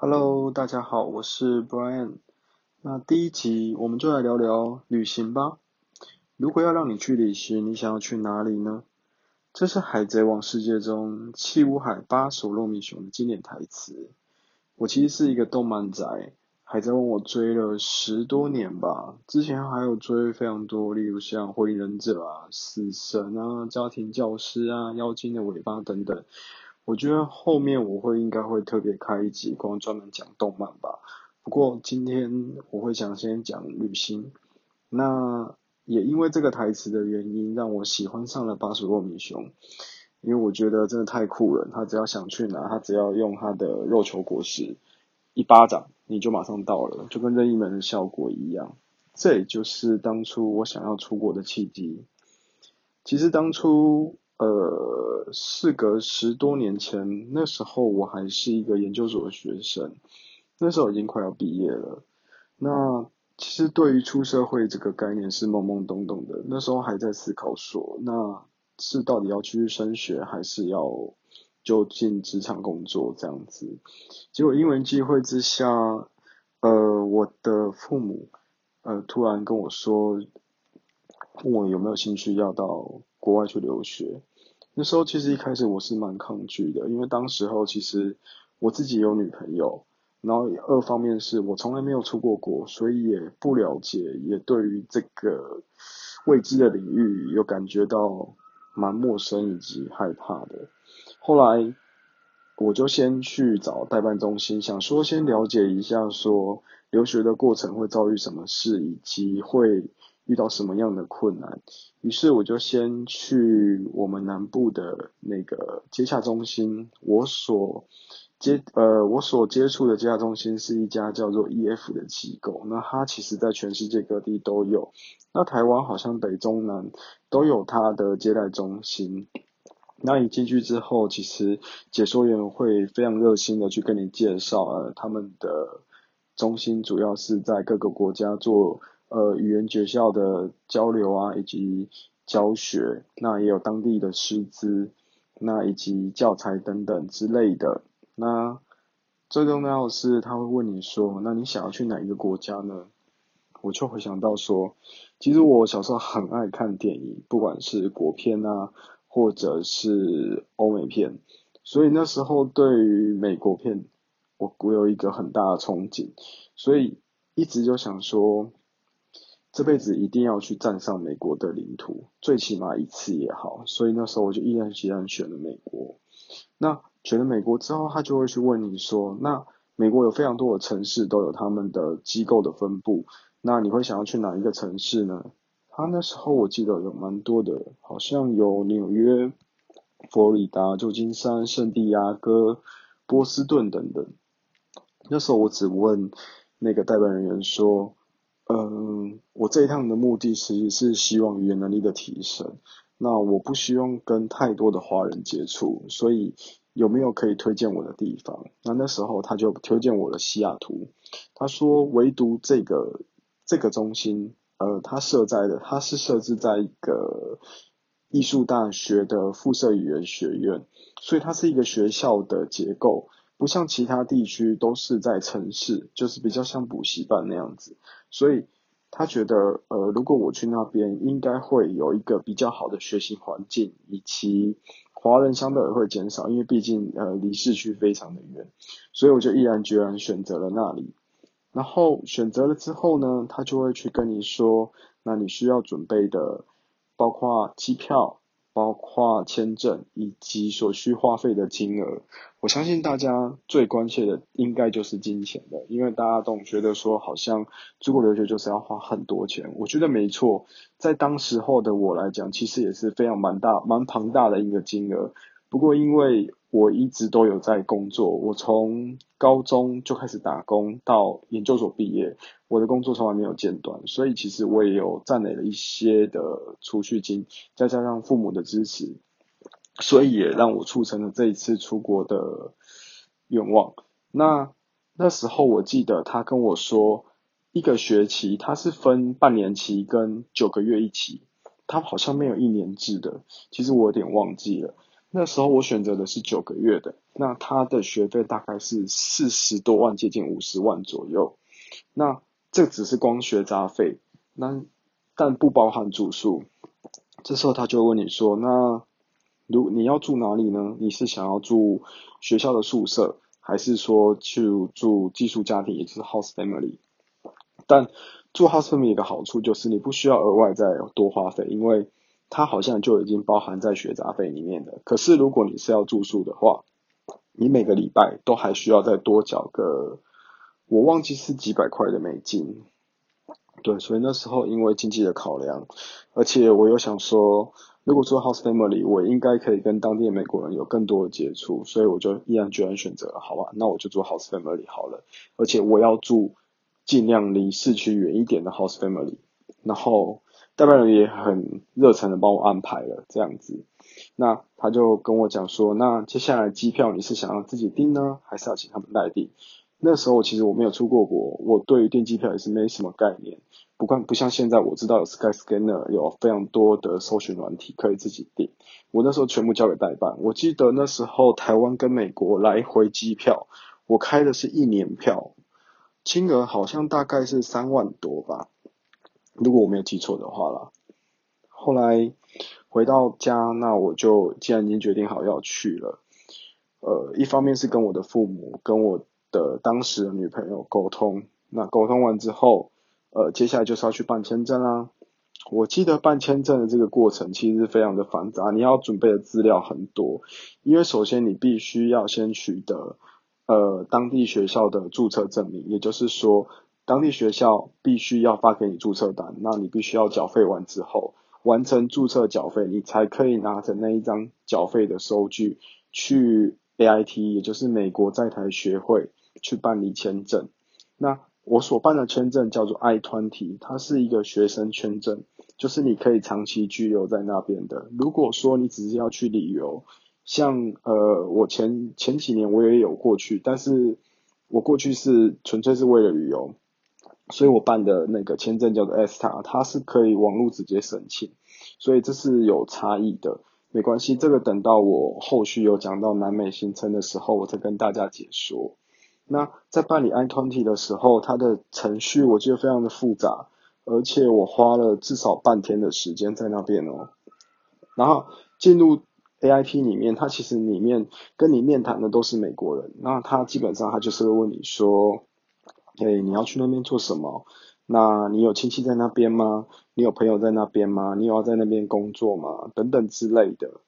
Hello，大家好，我是 Brian。那第一集我们就来聊聊旅行吧。如果要让你去旅行，你想要去哪里呢？这是《海贼王》世界中七武海巴索洛米熊的经典台词。我其实是一个动漫宅，《海贼王》我追了十多年吧，之前还有追非常多，例如像《火影忍者》啊、死神啊、家庭教师啊、妖精的尾巴等等。我觉得后面我会应该会特别开一集，光专门讲动漫吧。不过今天我会想先讲旅行。那也因为这个台词的原因，让我喜欢上了巴索洛米熊，因为我觉得真的太酷了。他只要想去哪，他只要用他的肉球果实一巴掌，你就马上到了，就跟任意门的效果一样。这也就是当初我想要出国的契机。其实当初。呃，事隔十多年前，那时候我还是一个研究所的学生，那时候已经快要毕业了。那其实对于出社会这个概念是懵懵懂懂的，那时候还在思考说，那是到底要继续升学，还是要就进职场工作这样子。结果因为机会之下，呃，我的父母呃突然跟我说，问我有没有兴趣要到国外去留学。那时候其实一开始我是蛮抗拒的，因为当时候其实我自己有女朋友，然后二方面是我从来没有出过国，所以也不了解，也对于这个未知的领域有感觉到蛮陌生以及害怕的。后来我就先去找代办中心，想说先了解一下说留学的过程会遭遇什么事，以及会。遇到什么样的困难，于是我就先去我们南部的那个接洽中心。我所接呃，我所接触的接洽中心是一家叫做 EF 的机构。那它其实在全世界各地都有。那台湾好像北中南都有它的接待中心。那你进去之后，其实解说员会非常热心的去跟你介绍，呃，他们的中心主要是在各个国家做。呃，语言学校的交流啊，以及教学，那也有当地的师资，那以及教材等等之类的。那最重要的是，他会问你说，那你想要去哪一个国家呢？我就会想到说，其实我小时候很爱看电影，不管是国片啊，或者是欧美片，所以那时候对于美国片，我我有一个很大的憧憬，所以一直就想说。这辈子一定要去站上美国的领土，最起码一次也好。所以那时候我就毅然决然选了美国。那选了美国之后，他就会去问你说：“那美国有非常多的城市都有他们的机构的分布，那你会想要去哪一个城市呢？”他那时候我记得有蛮多的，好像有纽约、佛罗里达、旧金山、圣地亚哥、波士顿等等。那时候我只问那个代办人员说。嗯，我这一趟的目的其实是希望语言能力的提升。那我不希望跟太多的华人接触，所以有没有可以推荐我的地方？那那时候他就推荐我的西雅图。他说，唯独这个这个中心，呃，它设在的，它是设置在一个艺术大学的附设语言学院，所以它是一个学校的结构。不像其他地区都是在城市，就是比较像补习班那样子，所以他觉得，呃，如果我去那边，应该会有一个比较好的学习环境，以及华人相对会减少，因为毕竟呃离市区非常的远，所以我就毅然决然选择了那里。然后选择了之后呢，他就会去跟你说，那你需要准备的，包括机票。包括签证以及所需花费的金额，我相信大家最关切的应该就是金钱了，因为大家总觉得说好像出国留学就是要花很多钱，我觉得没错，在当时候的我来讲，其实也是非常蛮大蛮庞大的一个金额，不过因为。我一直都有在工作，我从高中就开始打工到研究所毕业，我的工作从来没有间断，所以其实我也有攒累了一些的储蓄金，再加上父母的支持，所以也让我促成了这一次出国的愿望。那那时候我记得他跟我说，一个学期他是分半年期跟九个月一期，他好像没有一年制的，其实我有点忘记了。那时候我选择的是九个月的，那他的学费大概是四十多万，接近五十万左右。那这只是光学杂费，那但不包含住宿。这时候他就问你说：“那如你要住哪里呢？你是想要住学校的宿舍，还是说去住寄宿家庭，也就是 house family？” 但住 house family 的好处就是你不需要额外再多花费，因为它好像就已经包含在学杂费里面的。可是如果你是要住宿的话，你每个礼拜都还需要再多缴个，我忘记是几百块的美金。对，所以那时候因为经济的考量，而且我又想说，如果做 house family，我应该可以跟当地的美国人有更多的接触，所以我就毅然决然选择了，好吧，那我就做 house family 好了。而且我要住尽量离市区远一点的 house family，然后。代办人也很热诚的帮我安排了这样子，那他就跟我讲说，那接下来机票你是想要自己订呢，还是要请他们代订？那时候其实我没有出过国，我对于订机票也是没什么概念。不过不像现在，我知道有 Skyscanner 有非常多的搜寻软体可以自己订。我那时候全部交给代办。我记得那时候台湾跟美国来回机票，我开的是一年票，金额好像大概是三万多吧。如果我没有记错的话啦，后来回到家，那我就既然已经决定好要去了，呃，一方面是跟我的父母、跟我的当时的女朋友沟通，那沟通完之后，呃，接下来就是要去办签证啦。我记得办签证的这个过程其实非常的繁杂，你要准备的资料很多，因为首先你必须要先取得呃当地学校的注册证明，也就是说。当地学校必须要发给你注册单，那你必须要缴费完之后，完成注册缴费，你才可以拿着那一张缴费的收据去 A I T，也就是美国在台学会去办理签证。那我所办的签证叫做 I twenty，它是一个学生签证，就是你可以长期居留在那边的。如果说你只是要去旅游，像呃我前前几年我也有过去，但是我过去是纯粹是为了旅游。所以我办的那个签证叫做 ESTA，它是可以网络直接申请，所以这是有差异的，没关系，这个等到我后续有讲到南美行程的时候，我再跟大家解说。那在办理 I-20 的时候，它的程序我记得非常的复杂，而且我花了至少半天的时间在那边哦。然后进入 AIP 里面，它其实里面跟你面谈的都是美国人，那他基本上他就是会问你说。哎，你要去那边做什么？那你有亲戚在那边吗？你有朋友在那边吗？你有要在那边工作吗？等等之类的。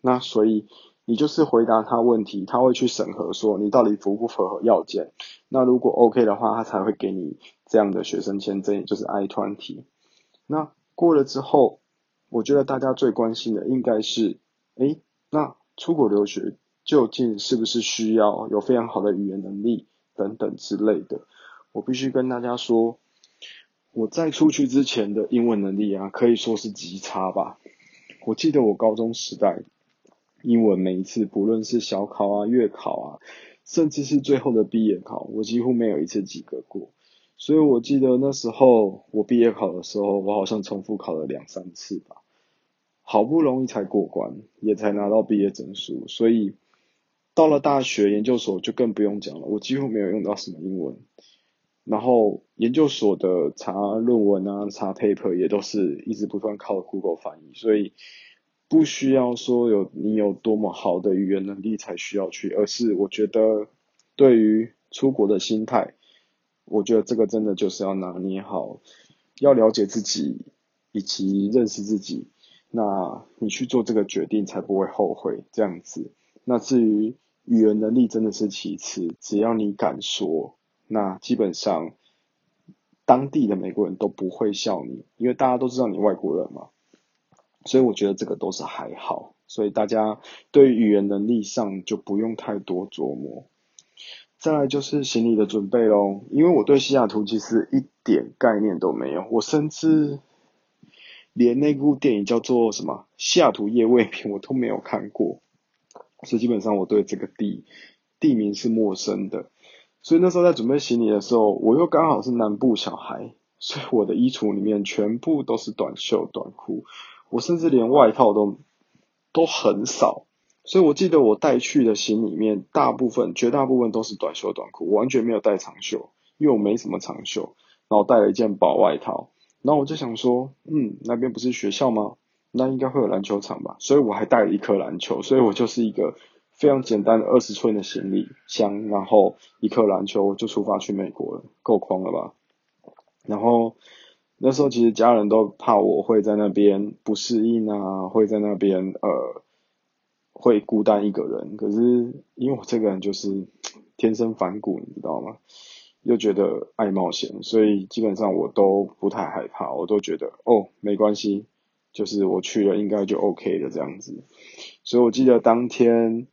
那所以你就是回答他问题，他会去审核说你到底符不符合要件。那如果 OK 的话，他才会给你这样的学生签证，也就是 I 团体。那过了之后，我觉得大家最关心的应该是，哎，那出国留学究竟是不是需要有非常好的语言能力等等之类的？我必须跟大家说，我在出去之前的英文能力啊，可以说是极差吧。我记得我高中时代，英文每一次不论是小考啊、月考啊，甚至是最后的毕业考，我几乎没有一次及格过。所以我记得那时候我毕业考的时候，我好像重复考了两三次吧，好不容易才过关，也才拿到毕业证书。所以到了大学研究所就更不用讲了，我几乎没有用到什么英文。然后研究所的查论文啊、查 paper 也都是一直不断靠 Google 翻译，所以不需要说有你有多么好的语言能力才需要去，而是我觉得对于出国的心态，我觉得这个真的就是要拿捏好，要了解自己以及认识自己，那你去做这个决定才不会后悔这样子。那至于语言能力真的是其次，只要你敢说。那基本上，当地的美国人都不会笑你，因为大家都知道你外国人嘛，所以我觉得这个都是还好，所以大家对语言能力上就不用太多琢磨。再来就是行李的准备喽，因为我对西雅图其实一点概念都没有，我甚至连那部电影叫做什么《西雅图夜未眠》我都没有看过，所以基本上我对这个地地名是陌生的。所以那时候在准备行李的时候，我又刚好是南部小孩，所以我的衣橱里面全部都是短袖短裤，我甚至连外套都都很少，所以我记得我带去的行李里面，大部分、绝大部分都是短袖短裤，完全没有带长袖，因为我没什么长袖。然后带了一件薄外套，然后我就想说，嗯，那边不是学校吗？那应该会有篮球场吧？所以我还带了一颗篮球，所以我就是一个非常简单的二十寸的行李箱，然后一颗篮球就出发去美国了，够狂了吧？然后那时候其实家人都怕我会在那边不适应啊，会在那边呃。会孤单一个人，可是因为我这个人就是天生反骨，你知道吗？又觉得爱冒险，所以基本上我都不太害怕，我都觉得哦没关系，就是我去了应该就 OK 的这样子。所以我记得当天，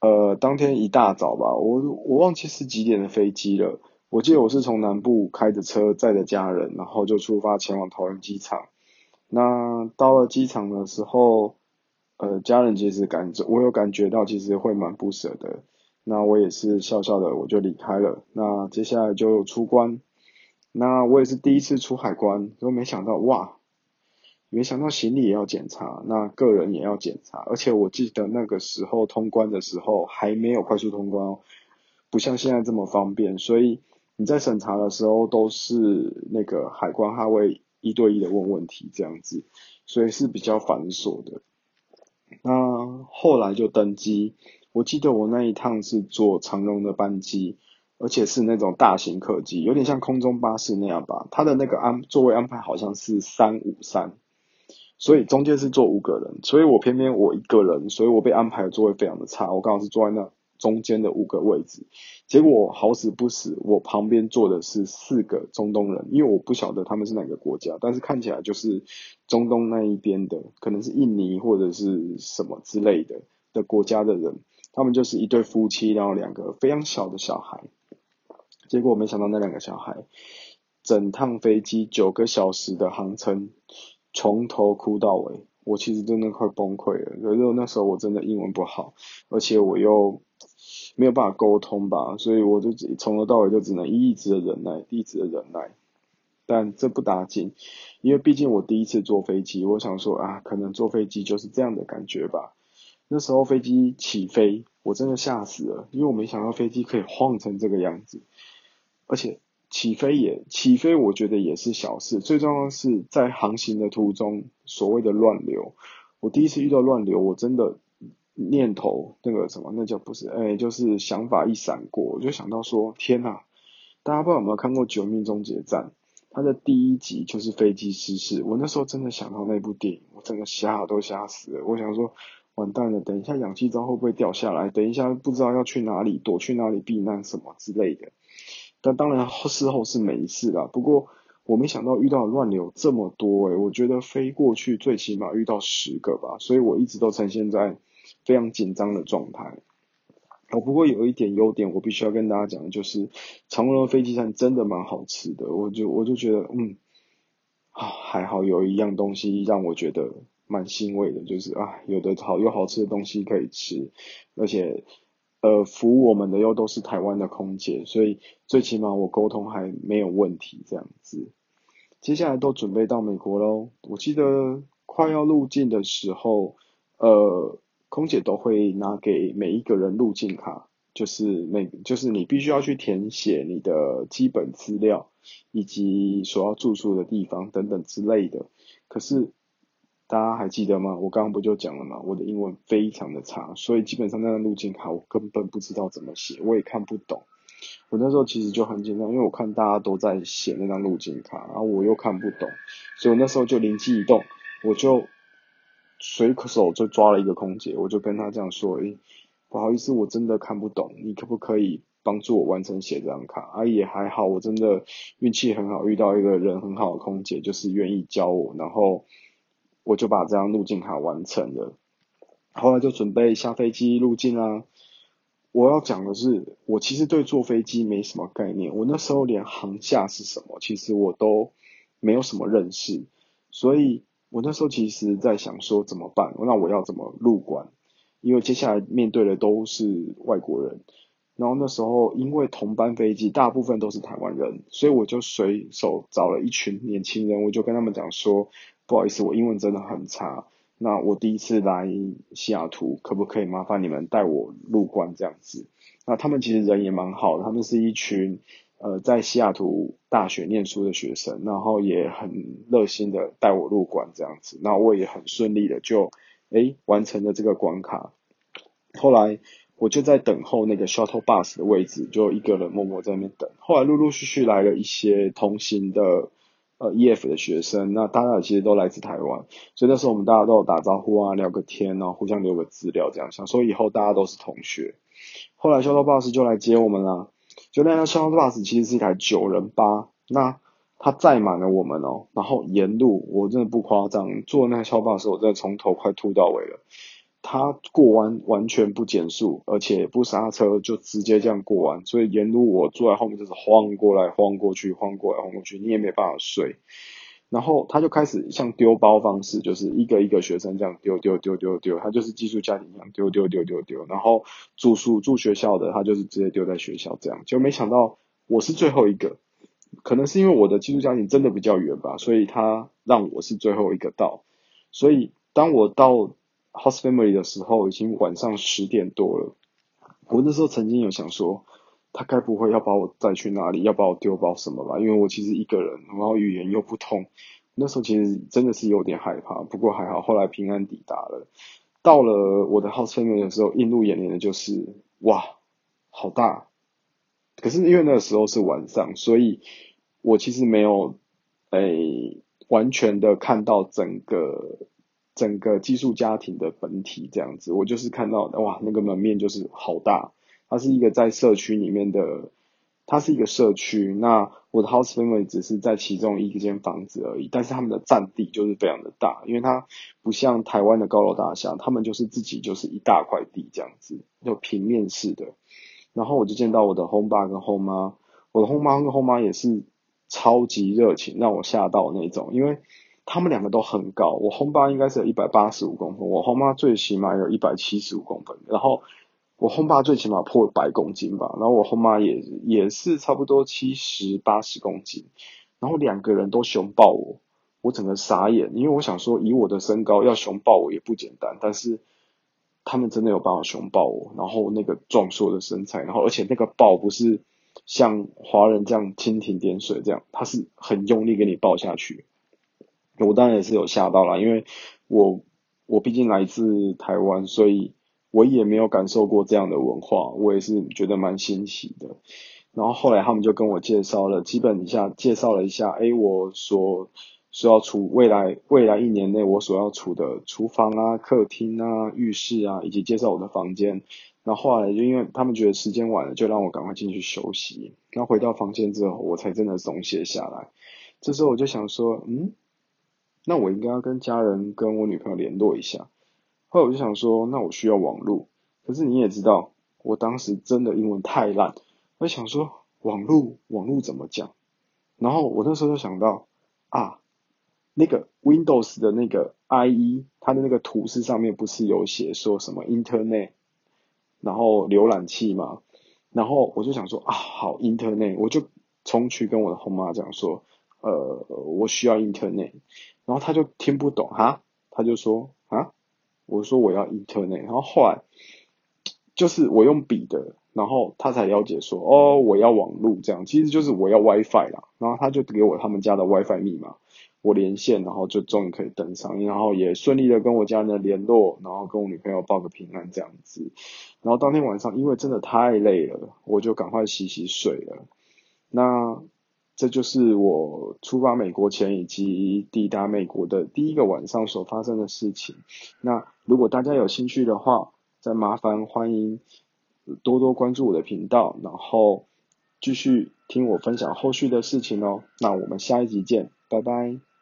呃，当天一大早吧，我我忘记是几点的飞机了。我记得我是从南部开着车载着家人，然后就出发前往桃园机场。那到了机场的时候。呃，家人其实感觉，我有感觉到，其实会蛮不舍的。那我也是笑笑的，我就离开了。那接下来就出关，那我也是第一次出海关，都没想到哇，没想到行李也要检查，那个人也要检查，而且我记得那个时候通关的时候还没有快速通关哦，不像现在这么方便，所以你在审查的时候都是那个海关他会一对一的问问题这样子，所以是比较繁琐的。那后来就登机，我记得我那一趟是坐长荣的班机，而且是那种大型客机，有点像空中巴士那样吧。它的那个安座位安排好像是三五三，所以中间是坐五个人，所以我偏偏我一个人，所以我被安排的座位非常的差，我刚好是坐在那。中间的五个位置，结果好死不死，我旁边坐的是四个中东人，因为我不晓得他们是哪个国家，但是看起来就是中东那一边的，可能是印尼或者是什么之类的的国家的人，他们就是一对夫妻，然后两个非常小的小孩，结果我没想到那两个小孩，整趟飞机九个小时的航程，从头哭到尾，我其实真的快崩溃了，可是那时候我真的英文不好，而且我又。没有办法沟通吧，所以我就从头到尾就只能一直的忍耐，一直的忍耐。但这不打紧，因为毕竟我第一次坐飞机，我想说啊，可能坐飞机就是这样的感觉吧。那时候飞机起飞，我真的吓死了，因为我没想到飞机可以晃成这个样子。而且起飞也起飞，我觉得也是小事，最重要的是在航行的途中所谓的乱流。我第一次遇到乱流，我真的。念头那个什么，那叫不是，哎，就是想法一闪过，我就想到说，天呐，大家不知道有没有看过《绝命终结战》？它的第一集就是飞机失事，我那时候真的想到那部电影，我整个吓都吓死了。我想说，完蛋了，等一下氧气罩会不会掉下来？等一下不知道要去哪里躲，去哪里避难什么之类的。但当然事后是没事啦。不过我没想到遇到乱流这么多，诶我觉得飞过去最起码遇到十个吧，所以我一直都呈现在。非常紧张的状态。哦，不过有一点优点，我必须要跟大家讲，就是长荣的飞机餐真的蛮好吃的。我就我就觉得，嗯，啊，还好有一样东西让我觉得蛮欣慰的，就是啊，有的好有好吃的东西可以吃，而且呃，服务我们的又都是台湾的空姐，所以最起码我沟通还没有问题这样子。接下来都准备到美国喽。我记得快要入境的时候，呃。空姐都会拿给每一个人入境卡，就是每就是你必须要去填写你的基本资料，以及所要住宿的地方等等之类的。可是大家还记得吗？我刚刚不就讲了吗？我的英文非常的差，所以基本上那张路径卡我根本不知道怎么写，我也看不懂。我那时候其实就很紧张，因为我看大家都在写那张路径卡，然后我又看不懂，所以我那时候就灵机一动，我就。随手就抓了一个空姐，我就跟她这样说：“诶，不好意思，我真的看不懂，你可不可以帮助我完成写这张卡？”啊，也还好，我真的运气很好，遇到一个人很好的空姐，就是愿意教我，然后我就把这张入境卡完成了。后来就准备下飞机入境啊。我要讲的是，我其实对坐飞机没什么概念，我那时候连航厦是什么，其实我都没有什么认识，所以。我那时候其实在想说怎么办？那我要怎么入关？因为接下来面对的都是外国人。然后那时候因为同班飞机大部分都是台湾人，所以我就随手找了一群年轻人，我就跟他们讲说：不好意思，我英文真的很差，那我第一次来西雅图，可不可以麻烦你们带我入关这样子？那他们其实人也蛮好的，他们是一群呃在西雅图大学念书的学生，然后也很热心的带我入关这样子。那我也很顺利的就诶完成了这个关卡。后来我就在等候那个 shuttle bus 的位置，就一个人默默在那边等。后来陆陆续续来了一些同行的。呃，E.F 的学生，那大家其实都来自台湾，所以那时候我们大家都有打招呼啊，聊个天啊，互相留个资料，这样想说以后大家都是同学。后来 Shuttle Bus 就来接我们啦，就那辆 Shuttle Bus 其实是一台九人巴，那它载满了我们哦，然后沿路我真的不夸张，坐那台 Shuttle Bus 我真的从头快吐到尾了。他过弯完全不减速，而且不刹车，就直接这样过弯。所以沿路我坐在后面就是晃过来晃过去，晃过来晃过去，你也没办法睡。然后他就开始像丢包方式，就是一个一个学生这样丢丢丢丢丢，他就是寄宿家庭一样丢丢丢丢丢。然后住宿住学校的，他就是直接丢在学校这样。就没想到我是最后一个，可能是因为我的寄宿家庭真的比较远吧，所以他让我是最后一个到。所以当我到。House Family 的时候已经晚上十点多了，我那时候曾经有想说，他该不会要把我带去哪里，要把我丢包什么吧？因为我其实一个人，然后语言又不通，那时候其实真的是有点害怕。不过还好，后来平安抵达了。到了我的 House Family 的时候，映入眼帘的就是哇，好大！可是因为那个时候是晚上，所以我其实没有诶完全的看到整个。整个寄宿家庭的本体这样子，我就是看到哇，那个门面就是好大，它是一个在社区里面的，它是一个社区。那我的 house family 只是在其中一间房子而已，但是他们的占地就是非常的大，因为它不像台湾的高楼大厦，他们就是自己就是一大块地这样子，就平面式的。然后我就见到我的 home 爸跟 home 妈，我的 home 妈跟 home 妈也是超级热情，让我吓到那种，因为。他们两个都很高，我轰爸应该是有一百八十五公分，我轰妈最起码有一百七十五公分，然后我轰爸最起码破百公斤吧，然后我轰妈也也是差不多七十八十公斤，然后两个人都熊抱我，我整个傻眼，因为我想说以我的身高要熊抱我也不简单，但是他们真的有办法熊抱我，然后那个壮硕的身材，然后而且那个抱不是像华人这样蜻蜓点水这样，他是很用力给你抱下去。我当然也是有吓到了，因为我我毕竟来自台湾，所以我也没有感受过这样的文化，我也是觉得蛮新奇的。然后后来他们就跟我介绍了，基本一下介绍了一下，哎，我所需要处未来未来一年内我所要处的厨房啊、客厅啊、浴室啊，以及介绍我的房间。然后后来就因为他们觉得时间晚了，就让我赶快进去休息。然后回到房间之后，我才真的松懈下来。这时候我就想说，嗯。那我应该要跟家人跟我女朋友联络一下，后来我就想说，那我需要网络，可是你也知道，我当时真的英文太烂，我想说网络网络怎么讲，然后我那时候就想到啊，那个 Windows 的那个 IE，它的那个图示上面不是有写说什么 Internet，然后浏览器嘛，然后我就想说啊，好 Internet，我就冲去跟我的后妈讲说。呃，我需要 internet，然后他就听不懂哈，他就说啊，我说我要 internet，然后后来就是我用笔的，然后他才了解说哦，我要网路这样，其实就是我要 WiFi 啦，然后他就给我他们家的 WiFi 密码，我连线，然后就终于可以登上，然后也顺利的跟我家人的联络，然后跟我女朋友报个平安这样子，然后当天晚上因为真的太累了，我就赶快洗洗睡了，那。这就是我出发美国前以及抵达美国的第一个晚上所发生的事情。那如果大家有兴趣的话，再麻烦欢迎多多关注我的频道，然后继续听我分享后续的事情哦。那我们下一集见，拜拜。